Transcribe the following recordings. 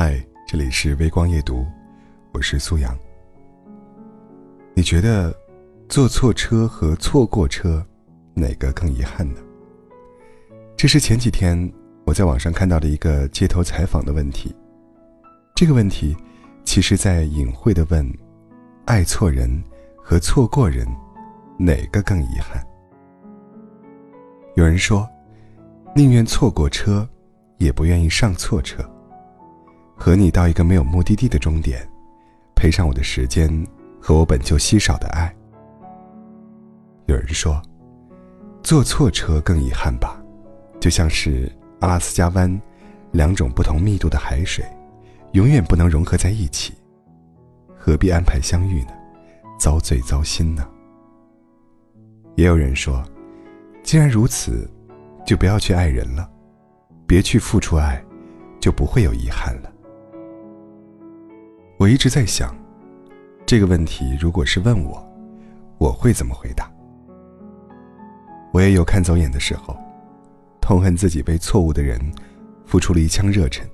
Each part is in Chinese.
嗨，这里是微光夜读，我是苏阳。你觉得坐错车和错过车，哪个更遗憾呢？这是前几天我在网上看到的一个街头采访的问题。这个问题，其实在隐晦的问：爱错人和错过人，哪个更遗憾？有人说，宁愿错过车。也不愿意上错车，和你到一个没有目的地的终点，赔上我的时间和我本就稀少的爱。有人说，坐错车更遗憾吧，就像是阿拉斯加湾，两种不同密度的海水，永远不能融合在一起，何必安排相遇呢？遭罪糟心呢？也有人说，既然如此，就不要去爱人了。别去付出爱，就不会有遗憾了。我一直在想，这个问题如果是问我，我会怎么回答？我也有看走眼的时候，痛恨自己为错误的人付出了一腔热忱，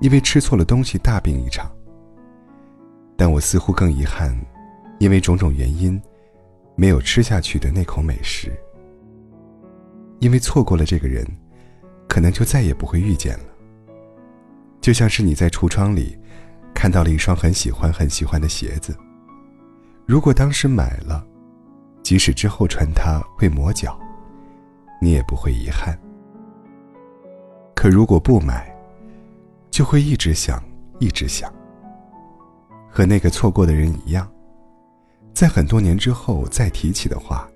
因为吃错了东西大病一场。但我似乎更遗憾，因为种种原因，没有吃下去的那口美食，因为错过了这个人。可能就再也不会遇见了。就像是你在橱窗里看到了一双很喜欢很喜欢的鞋子，如果当时买了，即使之后穿它会磨脚，你也不会遗憾。可如果不买，就会一直想，一直想。和那个错过的人一样，在很多年之后再提起的话，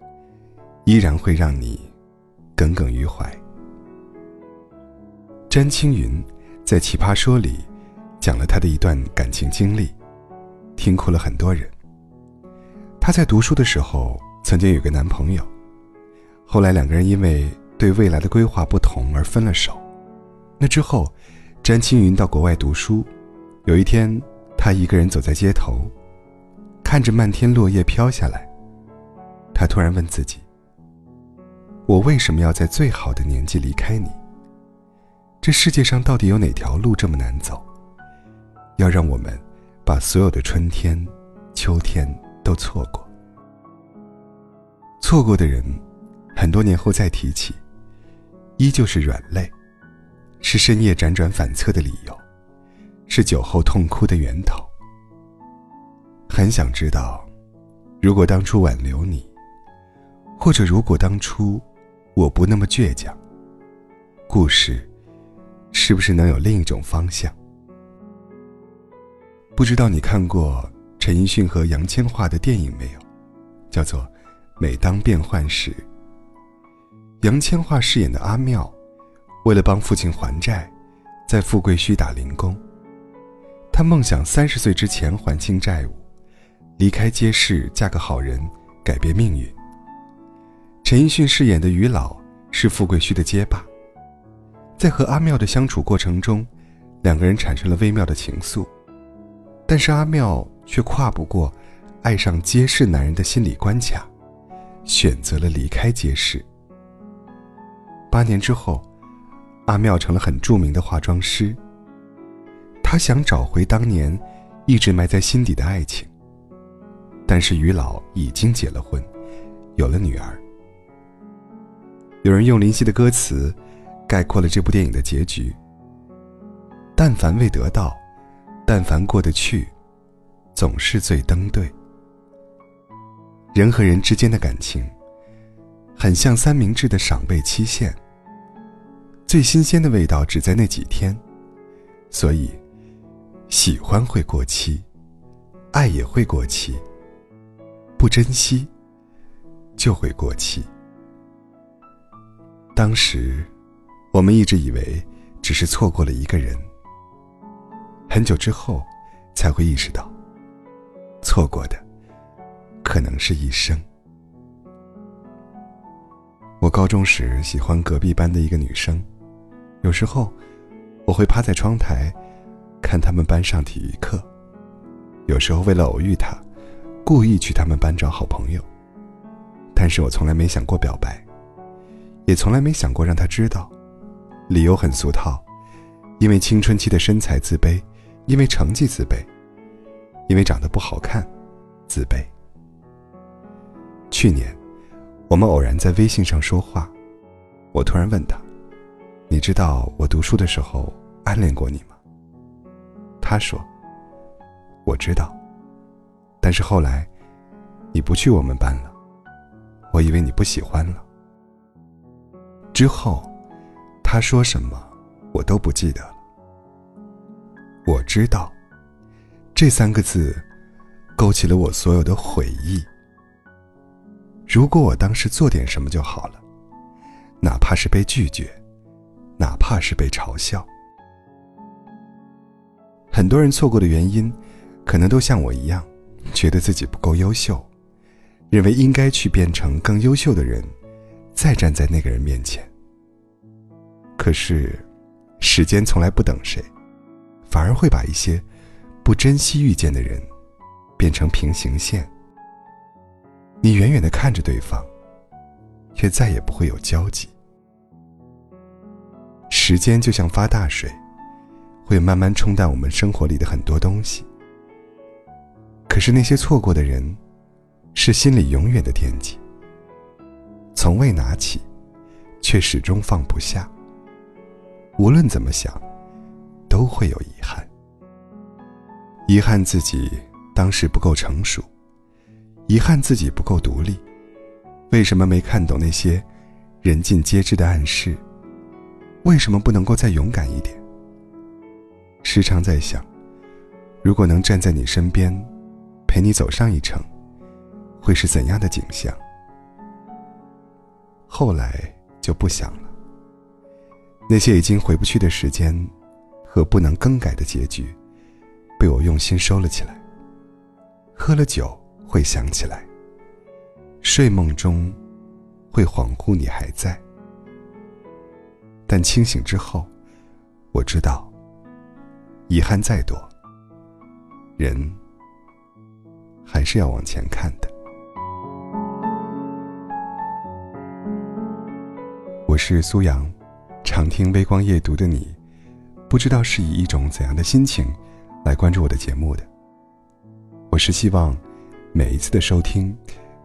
依然会让你耿耿于怀。詹青云在《奇葩说》里讲了他的一段感情经历，听哭了很多人。她在读书的时候曾经有个男朋友，后来两个人因为对未来的规划不同而分了手。那之后，詹青云到国外读书，有一天，他一个人走在街头，看着漫天落叶飘下来，他突然问自己：“我为什么要在最好的年纪离开你？”这世界上到底有哪条路这么难走？要让我们把所有的春天、秋天都错过？错过的人，很多年后再提起，依旧是软肋，是深夜辗转反侧的理由，是酒后痛哭的源头。很想知道，如果当初挽留你，或者如果当初我不那么倔强，故事。是不是能有另一种方向？不知道你看过陈奕迅和杨千嬅的电影没有？叫做《每当变幻时》。杨千嬅饰演的阿妙，为了帮父亲还债，在富贵墟打零工。她梦想三十岁之前还清债务，离开街市，嫁个好人，改变命运。陈奕迅饰演的于老是富贵墟的街霸。在和阿妙的相处过程中，两个人产生了微妙的情愫，但是阿妙却跨不过爱上街市男人的心理关卡，选择了离开街市。八年之后，阿妙成了很著名的化妆师。他想找回当年一直埋在心底的爱情，但是于老已经结了婚，有了女儿。有人用林夕的歌词。概括了这部电影的结局。但凡未得到，但凡过得去，总是最登对。人和人之间的感情，很像三明治的赏味期限。最新鲜的味道只在那几天，所以，喜欢会过期，爱也会过期。不珍惜，就会过期。当时。我们一直以为只是错过了一个人，很久之后才会意识到，错过的可能是一生。我高中时喜欢隔壁班的一个女生，有时候我会趴在窗台看他们班上体育课，有时候为了偶遇她，故意去他们班找好朋友。但是我从来没想过表白，也从来没想过让她知道。理由很俗套，因为青春期的身材自卑，因为成绩自卑，因为长得不好看自卑。去年，我们偶然在微信上说话，我突然问他：“你知道我读书的时候暗恋过你吗？”他说：“我知道，但是后来你不去我们班了，我以为你不喜欢了。”之后，他说什么我都不记得。知道，这三个字勾起了我所有的悔意。如果我当时做点什么就好了，哪怕是被拒绝，哪怕是被嘲笑。很多人错过的原因，可能都像我一样，觉得自己不够优秀，认为应该去变成更优秀的人，再站在那个人面前。可是，时间从来不等谁，反而会把一些不珍惜遇见的人，变成平行线。你远远的看着对方，却再也不会有交集。时间就像发大水，会慢慢冲淡我们生活里的很多东西。可是那些错过的人，是心里永远的惦记。从未拿起，却始终放不下。无论怎么想，都会有遗憾。遗憾自己当时不够成熟。遗憾自己不够独立，为什么没看懂那些人尽皆知的暗示？为什么不能够再勇敢一点？时常在想，如果能站在你身边，陪你走上一程，会是怎样的景象？后来就不想了。那些已经回不去的时间，和不能更改的结局，被我用心收了起来。喝了酒。会想起来，睡梦中会恍惚你还在，但清醒之后，我知道，遗憾再多，人还是要往前看的。我是苏阳，常听微光夜读的你，不知道是以一种怎样的心情来关注我的节目的。我是希望。每一次的收听，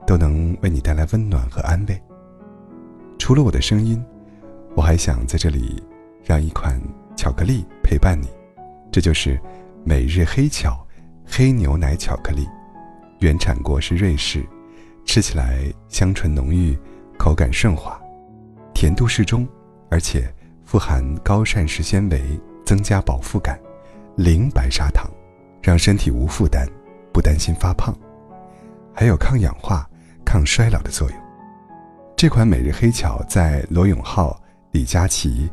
都能为你带来温暖和安慰。除了我的声音，我还想在这里让一款巧克力陪伴你，这就是每日黑巧黑牛奶巧克力，原产国是瑞士，吃起来香醇浓郁，口感顺滑，甜度适中，而且富含高膳食纤维，增加饱腹感，零白砂糖，让身体无负担，不担心发胖。还有抗氧化、抗衰老的作用。这款每日黑巧在罗永浩、李佳琦、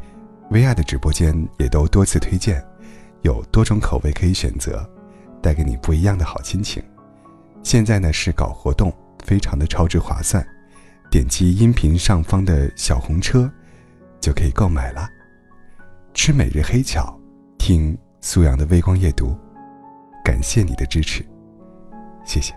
薇娅的直播间也都多次推荐，有多种口味可以选择，带给你不一样的好心情。现在呢是搞活动，非常的超值划算，点击音频上方的小红车，就可以购买了。吃每日黑巧，听苏阳的微光夜读，感谢你的支持，谢谢。